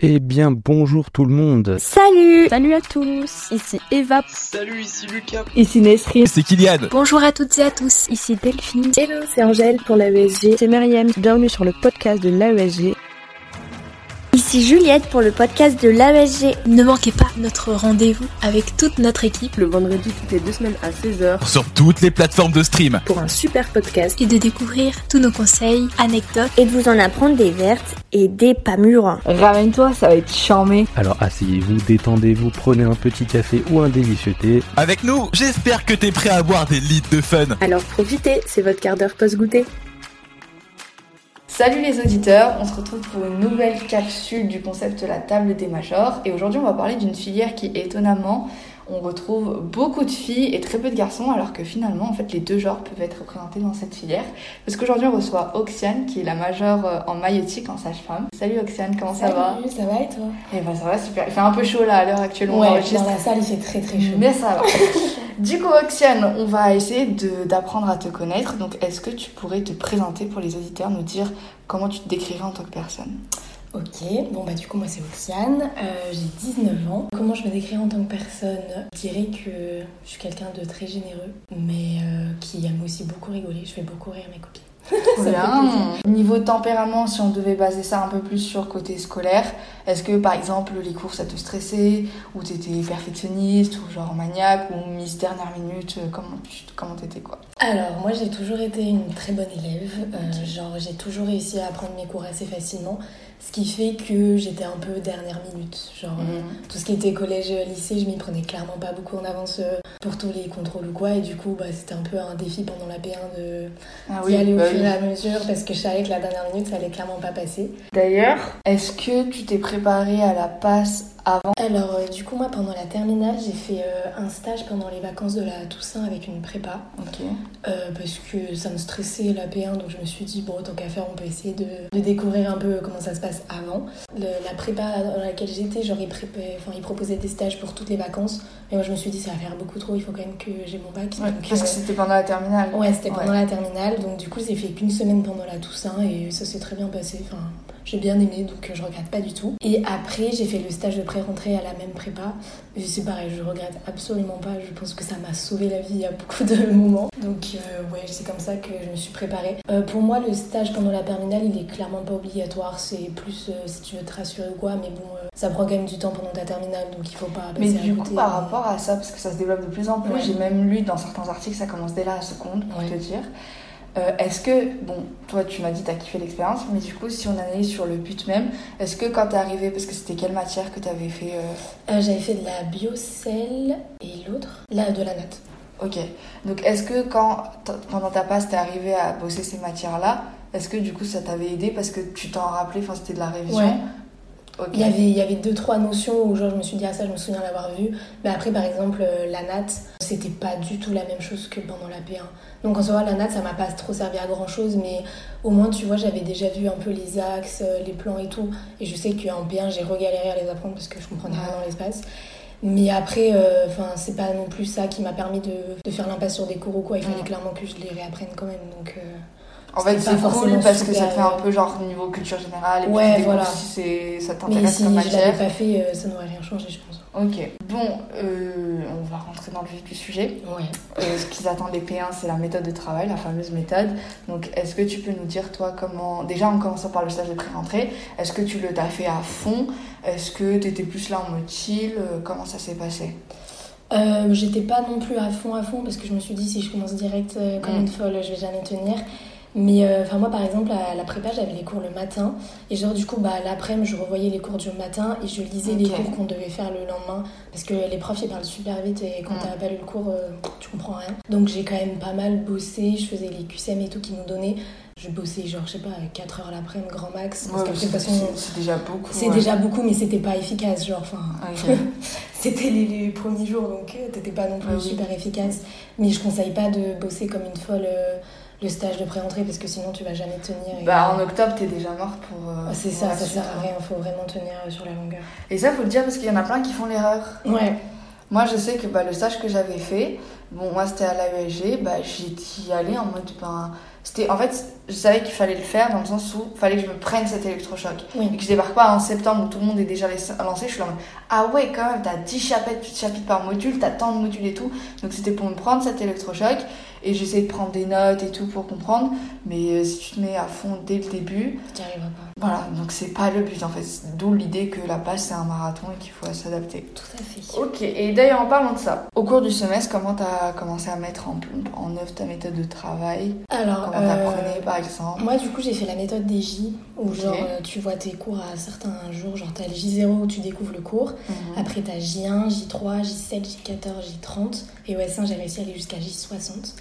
Eh bien, bonjour tout le monde. Salut Salut à tous, ici Eva. Salut, ici Lucas. Ici Nesrine. C'est Kylian. Bonjour à toutes et à tous, Ici Delphine. Hello, c'est Angèle pour l'AESG. C'est Myriam. Bienvenue sur le podcast de l'AESG. Ici Juliette pour le podcast de l'AESG. Ne manquez pas notre rendez-vous avec toute notre équipe Le vendredi toutes les deux semaines à 16h Sur toutes les plateformes de stream. pour un super podcast. et de découvrir tous nos conseils, anecdotes et de vous en apprendre des vertes et des pas mûres. Ramène-toi, ça va être charmé. Alors asseyez-vous, détendez-vous, prenez un petit café ou un délicieux thé. Avec nous, j'espère que t'es prêt à boire des litres de fun. Alors profitez, c'est votre quart d'heure post-goûter. Salut les auditeurs, on se retrouve pour une nouvelle capsule du concept La table des majors. Et aujourd'hui on va parler d'une filière qui étonnamment on retrouve beaucoup de filles et très peu de garçons alors que finalement en fait les deux genres peuvent être représentés dans cette filière parce qu'aujourd'hui on reçoit Oxiane qui est la majeure euh, en maïeutique en sage-femme. Salut Oxiane, comment ça va? Ça va et toi? Eh ben ça va super, il fait un peu chaud là à l'heure actuelle Ouais, enregistre. dans la salle il fait très très chaud. Mais ça va. du coup, Oxiane, on va essayer d'apprendre à te connaître. Donc, est-ce que tu pourrais te présenter pour les auditeurs, nous dire comment tu te décrirais en tant que personne? Ok, bon bah du coup moi c'est Oxiane, euh, j'ai 19 ans. Comment je me décris en tant que personne? Je dirais que je suis quelqu'un de très généreux, mais euh, qui aime aussi beaucoup rigoler. Je fais beaucoup rire mes copines. Bien. Niveau tempérament, si on devait baser ça un peu plus sur côté scolaire, est-ce que par exemple les cours ça te stressait? Ou t'étais perfectionniste ou genre maniaque ou mise dernière minute euh, Comment comment t'étais quoi? Alors moi j'ai toujours été une très bonne élève, Euh, genre j'ai toujours réussi à apprendre mes cours assez facilement, ce qui fait que j'étais un peu dernière minute. Genre euh, Mhm. tout ce qui était collège, lycée, je m'y prenais clairement pas beaucoup en avance euh, pour tous les contrôles ou quoi, et du coup bah, c'était un peu un défi pendant la P1 de Ah aller au bah fur oui. et à mesure parce que je savais que la dernière minute ça allait clairement pas passer. D'ailleurs, est-ce que tu t'es préparé à la passe avant Alors euh, du coup moi pendant la terminale j'ai fait euh, un stage pendant les vacances de la Toussaint avec une prépa. Ok. Euh, parce que ça me stressait la P1, donc je me suis dit, bon, tant qu'à faire, on peut essayer de, de découvrir un peu comment ça se passe avant. Le- la prépa dans laquelle j'étais, genre, ils, enfin, ils proposaient des stages pour toutes les vacances, mais moi je me suis dit, ça va faire beaucoup trop, il faut quand même que j'ai mon bac. Ouais, donc, parce que c'était pendant la terminale. Ouais, c'était pendant Ouais. la terminale, donc du coup, j'ai fait qu'une semaine pendant la Toussaint et ça s'est très bien passé. Enfin, j'ai bien aimé, donc euh, je regrette pas du tout. Et après, j'ai fait le stage de pré-rentrée à la même prépa. Et c'est pareil, je regrette absolument pas. Je pense que ça m'a sauvé la vie à beaucoup de moments. Donc, euh, ouais, c'est comme ça que je me suis préparée. Euh, pour moi, le stage pendant la terminale, il est clairement pas obligatoire. C'est plus euh, si tu veux te rassurer ou quoi, mais bon, ça prend quand même du temps pendant ta terminale, donc il faut pas Mais passer à du côté. coup, par rapport à ça, parce que ça se développe de plus en plus, Ouais. j'ai même lu dans certains articles, ça commence dès la seconde, pour Ouais. te dire. Euh, est-ce que, bon, toi tu m'as dit t'as kiffé l'expérience, mais du coup, si on analyse sur le but même, est-ce que quand t'es arrivé, parce que c'était quelle matière que t'avais fait euh, Euh, J'avais fait de la biocelle et l'autre, là, de la natte. Ok. Donc, est-ce que quand, pendant ta passe, t'es arrivé à bosser ces matières-là, est-ce que du coup ça t'avait aidé parce que tu t'en rappelais, enfin c'était de la révision Ouais. Il y, avait, il y avait deux, trois notions où genre, je me suis dit, ah ça, je me souviens l'avoir vu. Mais après, par exemple, euh, la natte, c'était pas du tout la même chose que pendant la P1. Donc en soi, la natte, ça m'a pas trop servi à grand chose, mais au moins, tu vois, j'avais déjà vu un peu les axes, euh, les plans et tout. Et je sais qu'en P1, j'ai regaléré à les apprendre parce que je comprenais rien dans l'espace. Mais après, euh, enfin, c'est pas non plus ça qui m'a permis de, de faire l'impasse sur des cours ou quoi. Il fallait Mm. clairement que je les réapprenne quand même. Donc, euh, En fait, c'est cool parce que ça te fait un peu genre niveau culture générale et Ouais, puis voilà. si ça t'intéresse si comme je matière. l'avais pas fait, euh, ça n'aurait rien changé, je pense. Ok. Bon, euh, on va rentrer dans le vif du sujet. Ouais. Euh, ce qu'ils attendent les P1, c'est la méthode de travail, la fameuse méthode. Donc, est-ce que tu peux nous dire, toi, comment. Déjà, en commençant par le stage de pré-rentrée, est-ce que tu le t'as fait à fond? Est-ce que tu étais plus là en mode chill? Euh, Comment ça s'est passé? Euh, J'étais pas non plus à fond à fond parce que je me suis dit si je commence direct euh, comme Mm. une folle, je vais jamais tenir. Mais euh, moi par exemple à la prépa j'avais les cours le matin et genre du coup bah l'après-midi je revoyais les cours du matin et je lisais les cours qu'on devait faire le lendemain parce que les profs ils parlent super vite et quand Mm. t'as pas lu le cours euh, tu comprends rien. Donc j'ai quand même pas mal bossé, je faisais les QCM et tout qu'ils nous donnaient. Je bossais genre je sais pas 4 heures l'après-midi grand max parce Ouais, qu'après de toute c'est- façon c'est- déjà beaucoup. c'est ouais. déjà beaucoup mais c'était pas efficace genre enfin Ok. c'était les, les premiers jours, donc euh, t'étais pas non plus Ah oui. super efficace. Mais je conseille pas de bosser comme une folle euh, le stage de pré-entrée parce que sinon tu vas jamais tenir. et- Bah, en octobre, t'es déjà mort pour. euh, Ah, c'est ça, ça sert à hein. rien, faut vraiment tenir euh, sur la longueur. Et ça, faut le dire parce qu'il y en a plein qui font l'erreur. Ouais, Moi, je sais que bah, le stage que j'avais fait, Bon, moi, c'était à l'AESG, bah, j'y allais en mode, ben, c'était, en fait, je savais qu'il fallait le faire dans le sens où il fallait que je me prenne cet électrochoc. Oui. Et que je débarque pas en septembre où tout le monde est déjà lancé, je suis là en mode, ah ouais, quand même, t'as 10 chapitres, chapitres par module, t'as tant de modules et tout. Donc c'était pour me prendre cet électrochoc. Et j'essaie de prendre des notes et tout pour comprendre. Mais euh, si tu te mets à fond dès le début, Tu n'y arriveras pas. voilà, donc c'est pas le but en fait. D'où l'idée que la passe c'est un marathon et qu'il faut s'adapter. Tout à fait. Ok, et d'ailleurs en parlant de ça, au cours du semestre, comment t'as commencé à mettre en, en œuvre ta méthode de travail? Alors, Comment euh, t'apprenais par exemple? moi du coup j'ai fait la méthode des J, où genre euh, tu vois tes cours à certains jours, genre t'as le J0 où tu découvres le cours, Mhm. après t'as J1, J3, J7, J14, J30, et au S1 j'ai réussi à aller jusqu'à J60.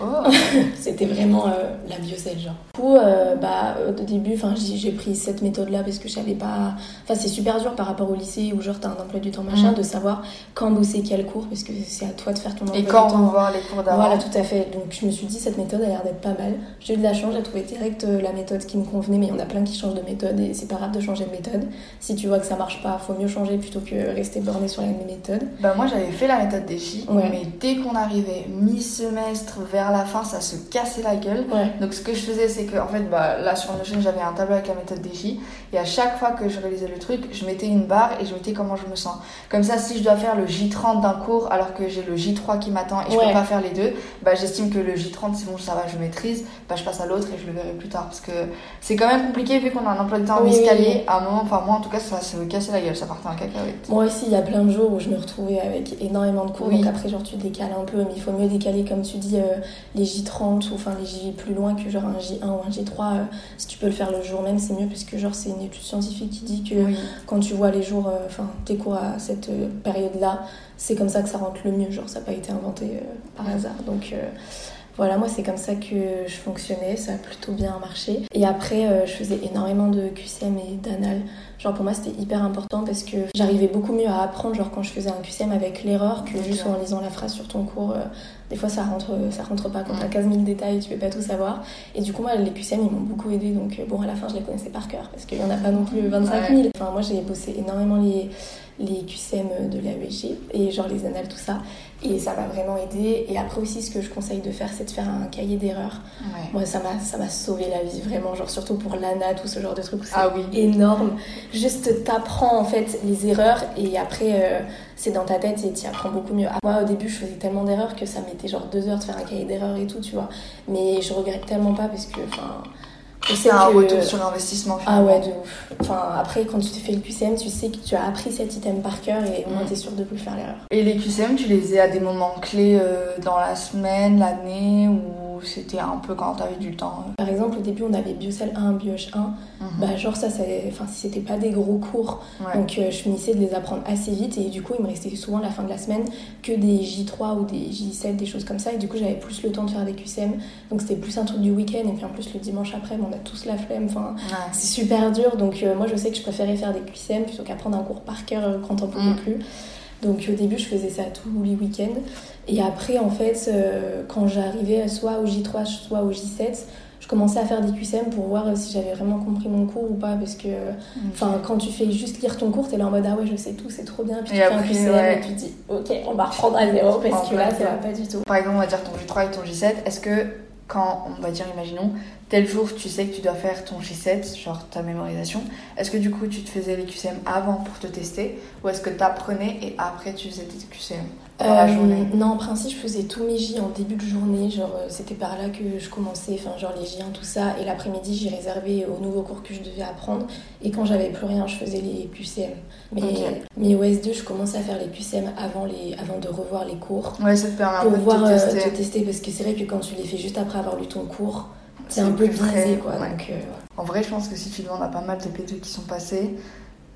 Oh, C'était vraiment euh, la biocelle, genre. Du coup, euh, bah, au début, j'ai pris cette méthode-là parce que je savais pas. Enfin, c'est super dur par rapport au lycée où, genre, t'as un emploi du temps machin, Mhm. de savoir quand bosser quel cours parce que c'est à toi de faire ton emploi et du quand temps. on voit les cours d'avant Voilà, tout à fait. Donc, je me suis dit, cette méthode a l'air d'être pas mal. J'ai eu de la chance, j'ai trouvé direct euh, la méthode qui me convenait, mais il y en a plein qui changent de méthode et c'est pas grave de changer de méthode. Si tu vois que ça marche pas, faut mieux changer plutôt que rester borné sur la même méthode. Bah moi j'avais fait la méthode des J, Ouais. mais dès qu'on arrivait mi-semestre vers la fin, ça se cassait la gueule. Ouais. Donc ce que je faisais, c'est que en fait, bah, là sur Notion, j'avais un tableau avec la méthode des J, et à chaque fois que je réalisais le truc, je mettais une barre et je mettais comment je me sens. Comme ça, si je dois faire le J30 d'un cours alors que j'ai le J3 qui m'attend et je Ouais. peux pas faire les deux, bah j'estime que le J30 c'est bon, ça va, je maîtrise, bah je passe à l'autre et je le verrai plus tard parce que c'est quand même compliqué vu qu'on a un emploi de temps Oui, escalier. oui. À un moment, enfin moi en tout cas, ça se cassait la gueule, ça partait en cacahuète. Moi aussi, il y a plein de jours où je me retrouvais avec énormément de cours. Oui. Donc après, genre, tu décales un peu, mais il faut mieux décaler, comme tu dis, euh, les J30 ou enfin les J plus loin que genre un J1 ou un J3. euh, si tu peux le faire le jour même, c'est mieux parce que genre, c'est une étude scientifique qui dit que Oui. quand tu vois les jours, euh, enfin, tes cours à cette euh, période-là, c'est comme ça que ça rentre le mieux. Genre, ça n'a pas été inventé par hasard. Donc. voilà, moi c'est comme ça que je fonctionnais, ça a plutôt bien marché. Et après, euh, je faisais énormément de QCM et d'anal. Genre pour moi c'était hyper important parce que j'arrivais beaucoup mieux à apprendre, genre quand je faisais un QCM avec l'erreur que juste en lisant la phrase sur ton cours. euh, des fois ça rentre, ça rentre pas. Quand t'as 15 000 détails, tu peux pas tout savoir. Et du coup, moi les QCM ils m'ont beaucoup aidé. Donc euh, bon, à la fin je les connaissais par cœur. Parce qu'il y en a pas non plus 25 000. Enfin, moi j'ai bossé énormément les, les QCM de l'AEG et genre les annales, tout ça. Et ça m'a vraiment aidé. Et après aussi, ce que je conseille de faire, c'est de faire un cahier d'erreurs. Ouais. Moi, ça m'a, ça m'a sauvé la vie, vraiment. Genre, surtout pour l'ANA, tout ce genre de trucs. C'est Ah oui. énorme. Juste, t'apprends, en fait, les erreurs. Et après, euh, c'est dans ta tête et t'y apprends beaucoup mieux. Moi, au début, je faisais tellement d'erreurs que ça mettait genre deux heures de faire un cahier d'erreurs et tout, tu vois. Mais je regrette tellement pas parce que, enfin... C'est un que- retour sur investissement ah finalement. ouais, de ouf. Enfin, après, quand tu te fais le QCM, tu sais que tu as appris cet item par cœur et au moins Mm. t'es sûr de plus faire l'erreur. Et les QCM, tu les faisais à des moments clés euh, dans la semaine, l'année, ou c'était un peu quand t'avais du temps euh? Par exemple, au début, on avait Biocell 1, Bioche 1. Mhm. Bah, genre, ça, ça enfin, si c'était pas des gros cours, Ouais. donc euh, je finissais de les apprendre assez vite et du coup, il me restait souvent la fin de la semaine que des J3 ou des J7, des choses comme ça. Et du coup, j'avais plus le temps de faire des QCM. Donc, c'était plus un truc du week-end. Et puis, en plus, le dimanche après, on a tous la flemme. Enfin, Ouais. c'est super dur. Donc, euh, moi, je sais que je préférais faire des QCM plutôt qu'apprendre un cours par cœur euh, quand on pouvait Mm. plus. Donc, au début, je faisais ça tous les week-ends. Et après, en fait, euh, quand j'arrivais soit au J3, soit au J7, je commençais à faire des QCM pour voir euh, si j'avais vraiment compris mon cours ou pas. Parce que, enfin, quand tu fais juste lire ton cours, t'es là en mode ah ouais, je sais tout, c'est trop bien. Puis Et tu fais un QCM ouais. et tu te dis ok, on va reprendre à zéro parce que là, ça va pas du tout. Par exemple, on va dire ton J3 et ton J7. Est-ce que quand, on va dire, imaginons, tel jour tu sais que tu dois faire ton J7, genre ta mémorisation, est-ce que du coup tu te faisais les QCM avant pour te tester ou est-ce que t'apprenais et après tu faisais tes QCM dans la Euh, journée? non, en principe, je faisais tous mes J en début de journée. Genre, euh, c'était par là que je commençais, enfin, genre les J1, tout ça. Et l'après-midi, j'y réservais aux nouveaux cours que je devais apprendre. Et quand j'avais plus rien, je faisais les QCM. Mais, Ok. mais au S2, je commençais à faire les QCM avant, les, avant de revoir les cours. Ouais, ça te permet un Pour peu de voir te euh, tester. te tester, parce que c'est vrai que quand tu les fais juste après avoir lu ton cours, c'est un peu biaisé, quoi. ouais. Donc, euh, En vrai, je pense que si tu demandes à pas mal de P2 qui sont passés,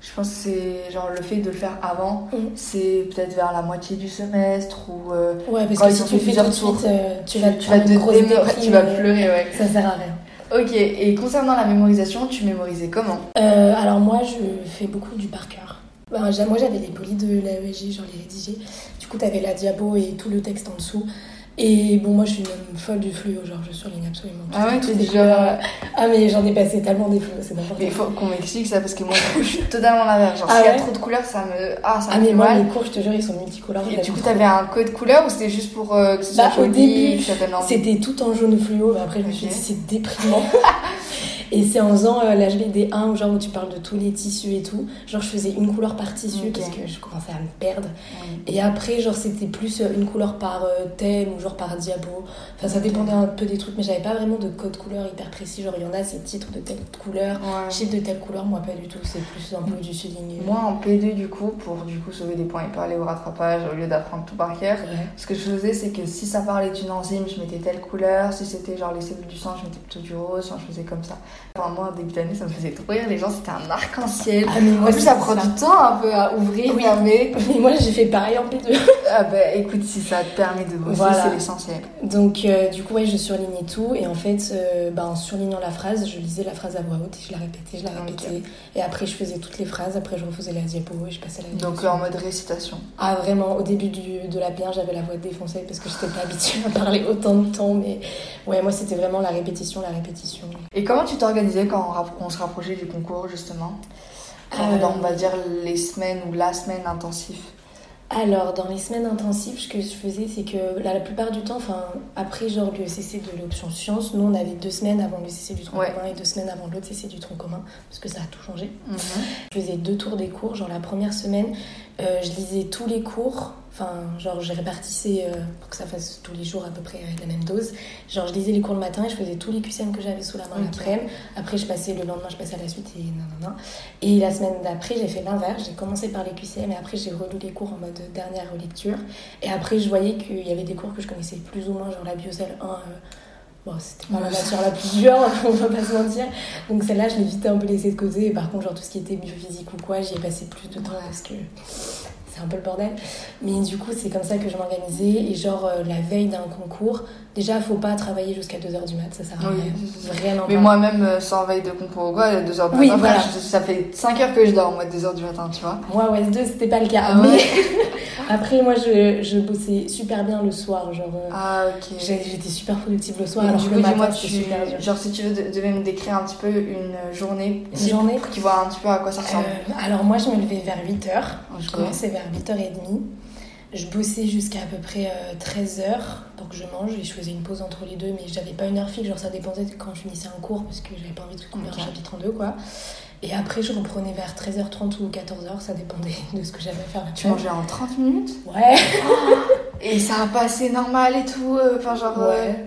je pense que c'est genre le fait de le faire avant, Mhm. c'est peut-être vers la moitié du semestre ou euh, ouais, parce Quand que si tu fais tout de suite, euh, tu, vas te tu vas prendre te une grosse démo- déprime, tu vas pleurer, ouais. Ça sert à rien. Ok, et concernant la mémorisation, tu mémorisais comment? Euh, alors moi, je fais beaucoup du par cœur. Ben, moi, j'avais les polis de l'AEG, genre les rédigés. Du coup, t'avais la diabo et tout le texte en dessous. Et bon, moi je suis une folle du fluo, genre je surligne absolument tout. Ah ouais, tu les dis couleurs. genre- Ah, mais j'en ai passé tellement des fluos, c'est n'importe Mais il quoi. faut qu'on m'explique ça parce que moi, je suis totalement l'inverse. Genre, Ah s'il y a trop de couleurs, ça me. Ah, ça Ah, me mais moi, mal. mes cours, je te jure, ils sont multicolores. Et du coup, t'avais un code couleur ou c'était juste pour euh, que ce soit Bah, au joli, début, donne envie? C'était tout en jaune fluo, mais après je me suis dit c'est déprimant. et c'est en faisant euh, l'HBD1 où, genre, où tu parles de tous les tissus et tout. Genre je faisais une couleur par tissu parce que je commençais à me perdre. Et après genre c'était plus euh, une couleur par euh, thème ou genre par diabo. Enfin ça dépendait un peu des trucs mais j'avais pas vraiment de code couleur hyper précis. Genre il y en a c'est titre de telle couleur, Ouais. chiffre de telle couleur, moi pas du tout. C'est plus un peu du souligné. Moi en P2 du coup, pour du coup sauver des points et pas aller au rattrapage au lieu d'apprendre tout par cœur, Ouais. ce que je faisais c'est que si ça parlait d'une enzyme, je mettais telle couleur, si c'était genre les cellules du sang, je mettais plutôt du rose, enfin, je faisais comme ça. Enfin moi au début d'année ça me faisait trop rire, les gens c'était un arc-en-ciel. Ah mais En moi plus ça prend du temps un peu à ouvrir, Oui. fermer. Mais moi j'ai fait pareil en P2. Ah bah écoute, si ça te permet de bosser, Voilà. c'est l'essentiel. Donc euh, du coup ouais je surlignais tout et en fait euh, bah, en surlignant la phrase je lisais la phrase à voix haute et je la répétais, je la répétais et après je faisais toutes les phrases, après je refaisais la diapo et je passais à la Donc diapo. euh, en mode récitation. Ah vraiment au début du, de la bien j'avais la voix défoncée parce que j'étais pas habituée à parler autant de temps mais ouais moi c'était vraiment la répétition, la répétition. Et comment tu t'organisais quand on, se rapprochait du concours justement? Genre, Euh, dans, on va dire les semaines ou la semaine intensif. Alors, dans les semaines intensives, ce que je faisais, c'est que la, la plupart du temps, enfin, après genre le CC de l'option sciences, nous on avait deux semaines avant le CC du tronc Ouais. commun et deux semaines avant l'autre CC du tronc commun, parce que ça a tout changé. Mhm. Je faisais deux tours des cours. Genre la première semaine, euh, je lisais tous les cours. Enfin, genre je répartissais euh, pour que ça fasse tous les jours à peu près avec la même dose. Genre je lisais les cours le matin et je faisais tous les QCM que j'avais sous la main Ok. l'après-midi. Après je passais le lendemain, je passais à la suite et nanana. Et la semaine d'après, j'ai fait l'inverse. J'ai commencé par les QCM et après j'ai relu les cours en mode dernière relecture. Et après je voyais qu'il y avait des cours que je connaissais plus ou moins, genre la biocelle 1. euh, Bon, c'était pas la matière la plus dure, on va pas se mentir. Donc celle-là, je l'ai vite un peu laissée de côté. Et par contre, genre tout ce qui était biophysique ou quoi, j'y ai passé plus de temps Ouais. parce que c'est un peu le bordel. Mais du coup, c'est comme ça que je m'organisais. Et genre, euh, la veille d'un concours, déjà, faut pas travailler jusqu'à 2h du mat, ça sert à Oui, rien. Vraiment Mais moi-même, euh, sans veille de concours ou quoi, à 2h du Oui, matin, voilà. frère, je- ça fait 5 heures que je dors en mode 2h du matin, tu vois. Moi, au S2, c'était pas le cas. Ah ouais après, moi, je, je bossais super bien le soir. Genre, euh, Ah, ok. j'étais super productive le soir. Et alors du que coup, dis-moi, matin, tu... super dur. genre si tu veux, de- devais me décrire un petit peu une journée, Une journée pour qu'ils voient un petit peu à quoi ça ressemble. Euh, alors moi je me levais vers 8h, je commençais vers 8h30, je bossais jusqu'à à peu près 13h pour que je mange et je faisais une pause entre les deux mais j'avais pas une heure fixe, genre ça dépendait quand je finissais un cours parce que j'avais pas envie de couper Ok. un chapitre en deux quoi. Et après je reprenais vers 13h30 ou 14h, ça dépendait de ce que j'avais à faire. Tu mangeais en 30 minutes? Ouais, et ça a passé normal et tout, euh, enfin genre... euh, ouais.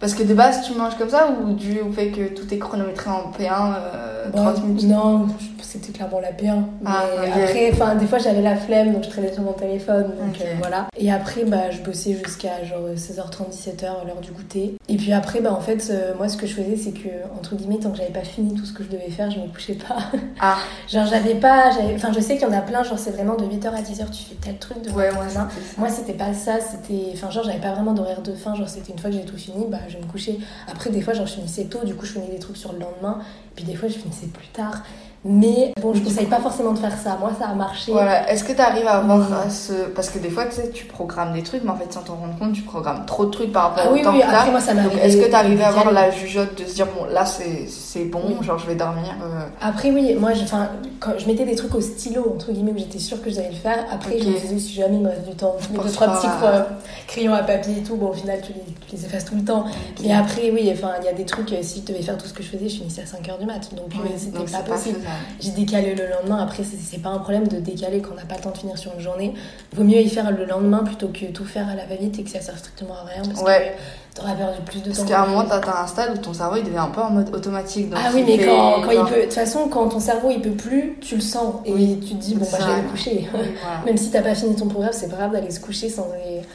Parce que de base, tu manges comme ça ou dû au fait que tout est chronométré en P1 euh, Bon, 30 minutes? Non, c'était clairement la P1. Mais Ah, ok. après, enfin, des fois j'avais la flemme, donc je traînais sur mon téléphone. Donc euh, voilà. Et après, bah, je bossais jusqu'à genre 16h30, 17h, l'heure du goûter. Et puis après, bah, en fait, euh, moi, ce que je faisais, c'est que, entre guillemets, tant que j'avais pas fini tout ce que je devais faire, je me couchais pas. Ah, genre, j'avais pas. Enfin, je sais qu'il y en a plein, genre, c'est vraiment de 8h à 10h, tu fais tel truc de ouais, moi ça. Moi, c'était pas ça, c'était. Enfin, genre, j'avais pas vraiment d'horaire de fin, genre, c'était une fois que j'ai tout fini, bah, je me couchais. Après, des fois, genre, je finissais tôt, du coup, je faisais des trucs sur le lendemain, puis des fois, je finissais plus tard. Mais bon, je conseille pas forcément de faire ça. Moi, ça a marché. Voilà, est-ce que tu arrives à avoir Mm. à ce. Parce que des fois, tu sais, tu programmes des trucs, mais en fait, sans t'en rendre compte, tu programmes trop de trucs par rapport Ah au oui, temps oui, que après, moi, ça Donc, m'arrivait. est-ce que tu arrives à avoir la jugeote de se dire, bon, là, c'est c'est bon, Oui. genre, je vais dormir euh, Après, oui, moi, je, quand je mettais des trucs au stylo, entre guillemets, où j'étais sûre que j'allais le faire. Après, je me disais, si jamais il me reste du temps, je mets deux, trois petits euh, crayons à papier et tout. Bon, au final, tu les, tu les effaces tout le temps. Mais après, oui, enfin, il y a des trucs, euh, si je devais faire tout ce que je faisais, je finissais à 5h du mat. Donc, Oui, euh, c'était pas possible. J'ai décalé le lendemain. Après, c'est c'est pas un problème de décaler quand on n'a pas le temps de finir sur une journée. Vaut mieux y faire le lendemain plutôt que tout faire à la va-vite et que ça sert strictement à rien parce Ouais. T'auras perdu plus de Parce temps. qu'à un moment, t'as atteint un stade où ton cerveau, il devient un peu en mode automatique. donc Ah oui, mais fait, quand, quand il peut. De toute façon, quand ton cerveau il peut plus, tu le sens. Et Oui, tu te dis, bon, bah, je vais ça. me coucher. Oui, voilà. Même si t'as pas fini ton programme, c'est pas grave d'aller se coucher sans,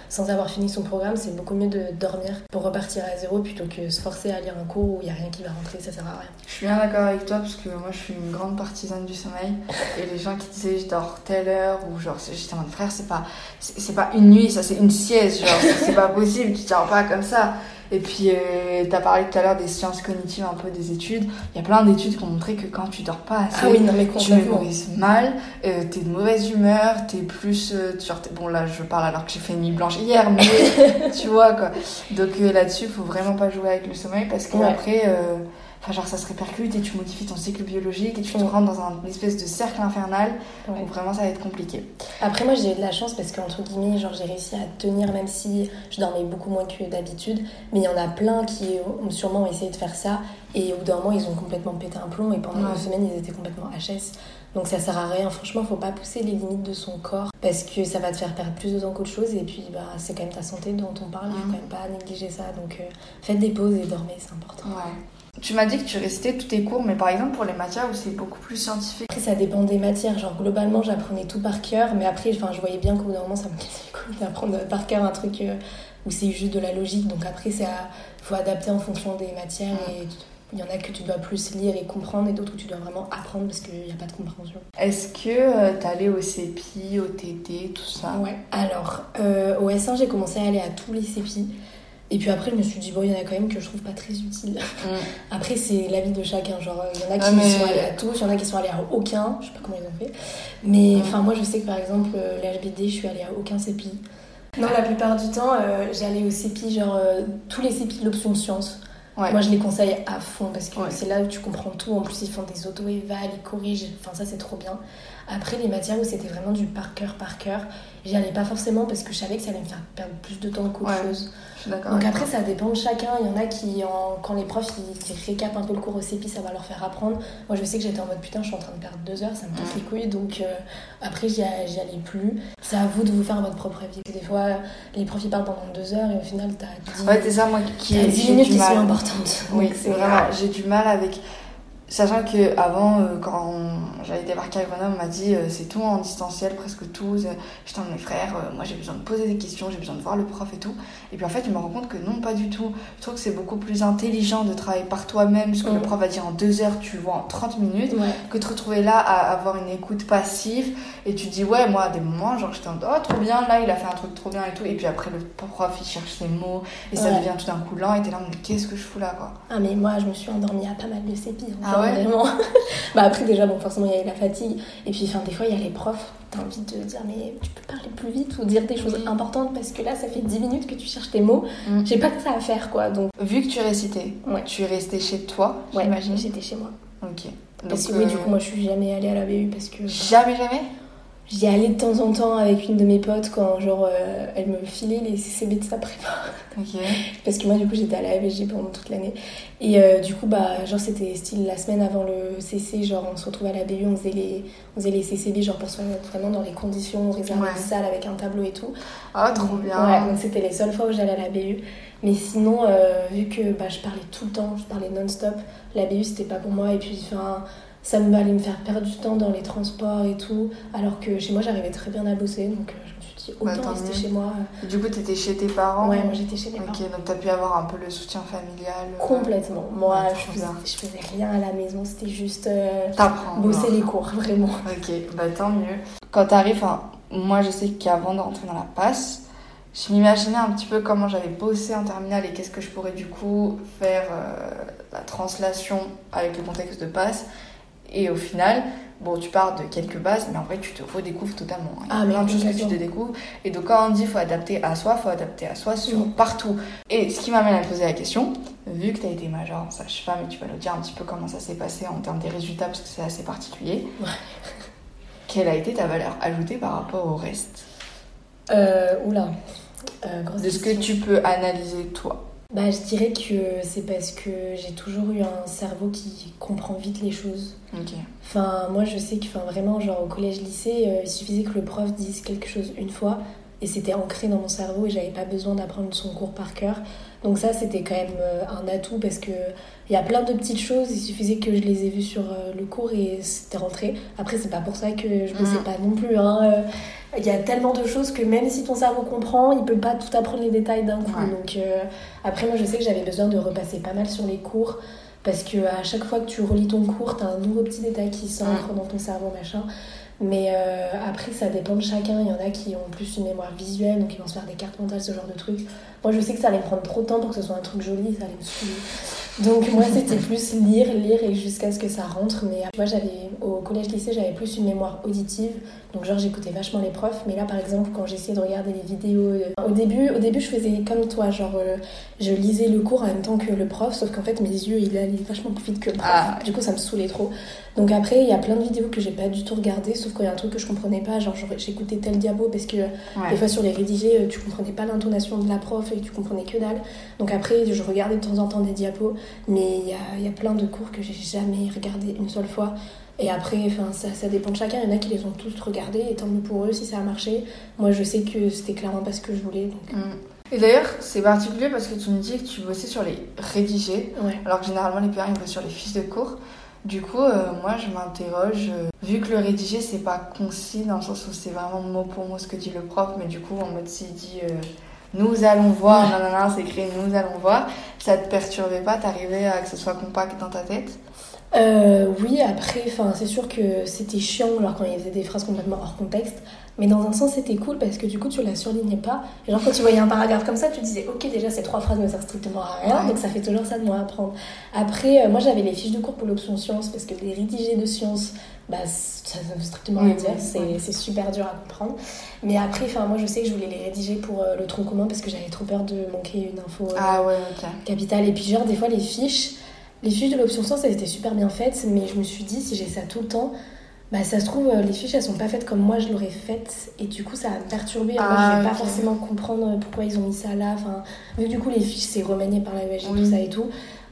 sans avoir fini son programme. C'est beaucoup mieux de dormir pour repartir à zéro plutôt que se forcer à lire un cours où il y a rien qui va rentrer, ça sert à rien. Je suis bien d'accord avec toi parce que moi je suis une grande partisane du sommeil et les gens qui disaient je dors telle heure ou genre j'étais en frère c'est pas c'est pas une nuit ça c'est une sieste genre c'est pas possible tu tiens pas comme ça Et puis, euh, t'as parlé tout à l'heure des sciences cognitives, un peu des études. Il y a plein d'études qui ont montré que quand tu dors pas assez, Ah oui, non mais tu mémorises mal, euh, t'es de mauvaise humeur, t'es plus. euh, genre, bon, là, je parle alors que j'ai fait une nuit blanche hier, mais tu vois quoi. Donc euh, là-dessus, faut vraiment pas jouer avec le sommeil parce que Ouais. après. Enfin, genre, ça se répercute et tu modifies ton cycle biologique et tu te rentres dans un une espèce de cercle infernal Ouais. où vraiment ça va être compliqué. Après, moi, j'ai eu de la chance parce qu'entre guillemets, genre, j'ai réussi à tenir même si je dormais beaucoup moins que d'habitude. Mais il y en a plein qui ont sûrement essayé de faire ça et au bout d'un moment, ils ont complètement pété un plomb et pendant Ouais. une semaine, ils étaient complètement HS. Donc ça sert à rien. Franchement, faut pas pousser les limites de son corps parce que ça va te faire perdre plus de temps qu'autre chose. Et puis, bah, c'est quand même ta santé dont on parle. Il faut Mhm. quand même pas négliger ça. Donc, euh, faites des pauses et dormez, c'est important. Ouais. Tu m'as dit que tu restais tous tes cours, mais par exemple pour les matières où c'est beaucoup plus scientifique. Après, ça dépend des matières. Genre, globalement, j'apprenais tout par cœur, mais après, enfin, je voyais bien qu'au bout d'un moment, ça me cassait les couilles d'apprendre par cœur un truc euh, où c'est juste de la logique. Donc après, à- faut adapter en fonction des matières et il y en a que tu dois plus lire et comprendre et d'autres où tu dois vraiment apprendre parce qu'il n'y a pas de compréhension. Est-ce que euh, t'allais au CEPI, au TT, tout ça? Ouais. Alors, euh, au S1, j'ai commencé à aller à tous les CEPI. Et puis après, je me suis dit, bon, il y en a quand même que je trouve pas très utiles. Après, c'est l'avis de chacun. Genre, il y en a qui Ah, mais- sont allés à tous, il y en a qui sont allés à aucun. Je sais pas comment ils ont fait. Mais Mm. enfin, moi, je sais que par exemple, euh, l'HBD, je suis allée à aucun CEPI. Non, la plupart du temps, euh, j'allais au CEPI, genre euh, tous les CEPI de l'option sciences. Ouais. Moi, je les conseille à fond parce que Ouais. c'est là où tu comprends tout. En plus, ils font des auto-évals, ils corrigent. Enfin, ça, c'est trop bien. Après, les matières où c'était vraiment du par cœur, par cœur, j'y allais pas forcément parce que je savais que ça allait me faire perdre plus de temps qu'autre Ouais. chose. Donc après, ça dépend de chacun. Il y en a qui, en- quand les profs ils, ils récapent un peu le cours au CEPI, ça va leur faire apprendre. Moi, je sais que j'étais en mode putain, je suis en train de perdre deux heures, ça me casse les couilles. Donc euh, après, j'y allais plus. C'est à vous de vous faire votre propre avis. Des fois, les profs ils parlent pendant deux heures et au final, t'as 10, toi. Ouais, c'est ça, moi qui t'as ai 10 j'ai minutes qui sont importantes. Oui, c'est vraiment, j'ai du mal avec. Sachant que avant, euh, quand j'avais débarqué à Grenoble, on m'a dit euh, c'est tout en distanciel, presque tout. J'étais un de mes frères, euh, moi j'ai besoin de poser des questions, j'ai besoin de voir le prof et tout. Et puis en fait, je me rends compte que non, pas du tout. Je trouve que c'est beaucoup plus intelligent de travailler par toi-même, ce que le prof va dire en deux heures, tu vois en 30 minutes, Ouais. que de te retrouver là à avoir une écoute passive. Et tu dis, ouais, moi à des moments, genre j'étais en mode, oh trop bien, là il a fait un truc trop bien et tout. Et puis après, le prof il cherche ses mots et ça devient tout d'un coup lent et t'es là, mais qu'est-ce que je fous là quoi Ah mais moi je me suis endormie à pas mal de CEPI. hein, Ah ouais vraiment. bah après déjà bon forcément il y avait la fatigue et puis enfin des fois il y a les profs t'as envie de dire mais tu peux parler plus vite ou dire des choses Oui. importantes parce que là ça fait 10 minutes que tu cherches tes mots. Mm. J'ai pas que ça à faire quoi donc Vu que tu récitais, Ouais. tu es resté chez toi, ouais j'imagine. j'étais chez moi. Ok. Parce que Donc, oui euh, du coup moi je suis jamais allée à la BU parce que Jamais, jamais? J'y allais de temps en temps avec une de mes potes quand genre euh, elle me filait les CCB de sa prépa. Parce que moi, du coup, j'étais à la FSG pendant toute l'année. Et euh, du coup, bah, genre, c'était style la semaine avant le CC, genre, on se retrouvait à la BU, on faisait les, on faisait les CCB, genre, pour se mettre vraiment dans les conditions, on réservait Ouais. une salle avec un tableau et tout. Ah, trop bien. Ouais, donc c'était les seules fois où j'allais à la BU. Mais sinon, euh, vu que bah, je parlais tout le temps, je parlais non-stop, la BU, c'était pas pour moi. Et puis, enfin, ça me allait me faire perdre du temps dans les transports et tout. Alors que chez moi, j'arrivais très bien à bosser. Donc, euh, je me suis dit, Bah, autant tant rester chez moi. Du coup, t'étais chez tes parents Ouais, moi, j'étais chez mes parents. Ok, donc t'as pu avoir un peu le soutien familial. euh, Complètement. Moi, Ouais, je, faisais, je faisais rien à la maison, c'était juste euh, T'apprends. bosser les cours, vraiment. Ok, bah tant mieux. Quand t'arrives, enfin, moi je sais qu'avant de rentrer dans la passe, je m'imaginais un petit peu comment j'avais bossé en terminale et qu'est-ce que je pourrais du coup faire euh, la translation avec le contexte de passe. Et au final, bon, tu pars de quelques bases, mais en vrai, tu te redécouvres totalement. Il y a Ah, mais plein de choses que tu te découvres. Et donc, quand on dit faut adapter à soi, faut adapter à soi sur Mm. partout. Et ce qui m'amène à te poser la question, vu que tu as été major en sage-femme, et tu vas nous dire un petit peu comment ça s'est passé en termes des résultats, parce que c'est assez particulier. Ouais. Quelle a été ta valeur ajoutée par rapport au reste? Euh, oula, euh, De ce que tu peux analyser toi Bah, je dirais que c'est parce que j'ai toujours eu un cerveau qui comprend vite les choses. Enfin, moi, je sais que enfin, vraiment, genre au collège-lycée, euh, il suffisait que le prof dise quelque chose une fois et c'était ancré dans mon cerveau et j'avais pas besoin d'apprendre son cours par cœur. Donc ça, c'était quand même euh, un atout parce que il y a plein de petites choses, il suffisait que je les ai vues sur euh, le cours et c'était rentré. Après, c'est pas pour ça que je bossais Mhm. pas non plus. Hein. Euh, Il y a tellement de choses que même si ton cerveau comprend, il peut pas tout apprendre les détails d'un coup. Ouais. Donc euh, après, moi, je sais que j'avais besoin de repasser pas mal sur les cours parce que à chaque fois que tu relis ton cours, t'as un nouveau petit détail qui s'ancre dans ton cerveau, machin. Mais euh, après, ça dépend de chacun. Il y en a qui ont plus une mémoire visuelle, donc ils vont se faire des cartes mentales, ce genre de trucs. Moi, je sais que ça allait me prendre trop de temps pour que ce soit un truc joli, ça allait me saouler. Donc moi, c'était plus lire, lire et jusqu'à ce que ça rentre. Mais moi, j'avais au collège-lycée, j'avais plus une mémoire auditive. Donc genre, j'écoutais vachement les profs. Mais là, par exemple, quand j'essayais de regarder les vidéos, euh, au début, au début, je faisais comme toi, genre, euh, je lisais le cours en même temps que le prof, sauf qu'en fait, mes yeux, ils allaient vachement plus vite que le prof. Ah. Du coup, ça me saoulait trop. Donc après, il y a plein de vidéos que j'ai pas du tout regardées, sauf qu'il y a un truc que je comprenais pas, genre j'écoutais tel diabo parce que des fois sur les rédigés, euh, tu comprenais pas l'intonation de la prof et tu comprenais que dalle. Donc après, je regardais de temps en temps des diapos, mais il y a, il y a plein de cours que j'ai jamais regardé une seule fois. Et après, enfin, ça, ça dépend de chacun. Il y en a qui les ont tous regardés, et tant mieux pour eux si ça a marché. Moi, je sais que c'était clairement pas ce que je voulais. Donc... Mm. Et d'ailleurs, c'est particulier parce que tu me dis que tu bossais sur les rédigés, Ouais. alors que généralement les pères ils bossent sur les fiches de cours. Du coup, euh, moi je m'interroge, euh, vu que le rédigé c'est pas concis dans le sens où c'est vraiment mot pour mot ce que dit le prof, mais du coup en mode s'il dit euh, nous allons voir, non, non, non, c'est écrit nous allons voir, ça te perturbait pas, t'arrivais à que ce soit compact dans ta tête? Euh, oui, après, enfin, c'est sûr que c'était chiant alors quand il faisait des phrases complètement hors contexte. Mais dans un sens, c'était cool parce que du coup, tu la surlignais pas. Et genre, quand tu voyais un paragraphe comme ça, tu disais, ok, déjà, ces trois phrases ne servent strictement à rien, Ouais. donc ça fait toujours ça de moi à apprendre. Après, euh, moi, j'avais les fiches de cours pour l'option sciences parce que les rédigés de sciences, bah, ça ne veut strictement rien dire. C'est super dur à comprendre. Mais après, enfin, moi, je sais que je voulais les rédiger pour euh, le tronc commun parce que j'avais trop peur de manquer une info. euh, Ah ouais, capitale. Et puis, genre, des fois, les fiches, les fiches de l'option science, elles étaient super bien faites, mais je me suis dit, si j'ai ça tout le temps, bah ça se trouve, euh, les fiches, elles sont pas faites comme moi je l'aurais faites, et du coup, ça va me perturber. Alors, Ah, je vais pas forcément comprendre pourquoi ils ont mis ça là. Enfin, vu que du coup, les fiches, c'est remanié par la Oui. tout ça et tout.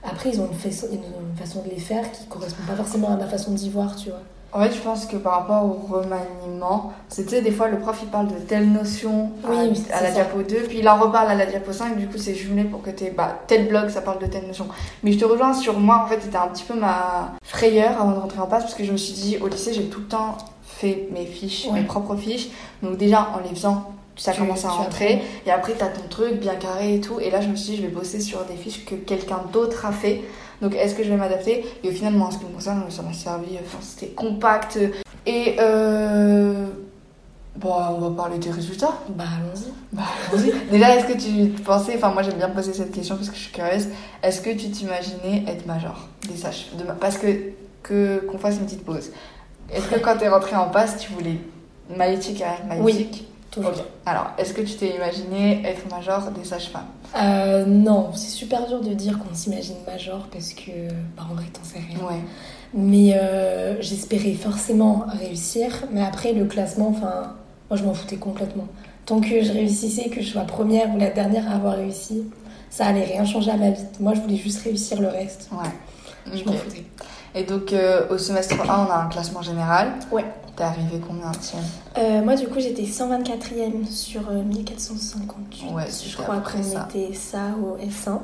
Après, ils ont une façon, une façon de les faire qui correspond pas forcément à ma façon d'y voir, tu vois. En fait, je pense que par rapport au remaniement, sais, des fois le prof il parle de telle notion à, Oui, à c'est la ça. diapo 2, puis il en reparle à la diapo 5, du coup c'est jumelé pour que tu bah, tel blog ça parle de telle notion. Mais je te rejoins sur moi, en fait, c'était un petit peu ma frayeur avant de rentrer en passe, parce que je me suis dit au lycée j'ai tout le temps fait mes fiches, Ouais. mes propres fiches, donc déjà en les faisant, ça Tu- commence à tu rentrer, et après t'as ton truc bien carré et tout, et là je me suis dit je vais bosser sur des fiches que quelqu'un d'autre a fait. Donc est-ce que je vais m'adapter? Et au final, moi, en ce qui me concerne, ça m'a servi. Enfin, c'était compact. Et euh... bon, on va parler des résultats. Bah, allons-y. Bah, allons-y. Déjà, est-ce que tu pensais, enfin, moi j'aime bien poser cette question parce que je suis curieuse. Est-ce que tu t'imaginais être major? Des sages de... Parce que que qu'on fasse une petite pause. Est-ce que quand t'es rentrée en passe, tu voulais maïeutique à maïeutique Toujours. Alors, est-ce que tu t'es imaginé être major des sages-femmes Euh, non, c'est super dur de dire qu'on s'imagine major parce que, bah, en vrai, t'en sais rien. Ouais. Mais euh, j'espérais forcément réussir. Mais après, le classement, enfin, moi je m'en foutais complètement. Tant que je réussissais, que je sois première ou la dernière à avoir réussi, ça allait rien changer à ma vie. Moi, je voulais juste réussir le reste. Ouais. Je m'en foutais. Et donc, euh, au semestre 1, on a un classement général. Ouais. T'es arrivé combien tiens Euh, moi, du coup, j'étais 124e sur euh, 1458. Ouais, je crois qu'on ça. était ça au S1.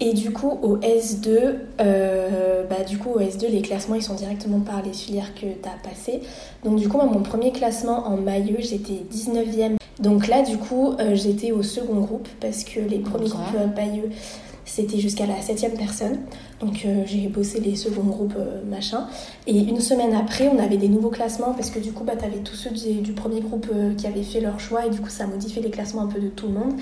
Et du coup, au S2, euh, bah, du coup, au S2, les classements, ils sont directement par les filières que tu as passées. Donc, du coup, moi, mon premier classement en maillot, j'étais 19e. Donc là, du coup, euh, j'étais au second groupe parce que les premiers Ok. groupes euh, maillot, c'était jusqu'à la septième personne. Donc, euh, j'ai bossé les seconds groupes, euh, machin. Et une semaine après, on avait des nouveaux classements parce que du coup, bah, tu avais tous ceux du, premier groupe euh, qui avaient fait leur choix et du coup, ça modifiait les classements un peu de tout le monde.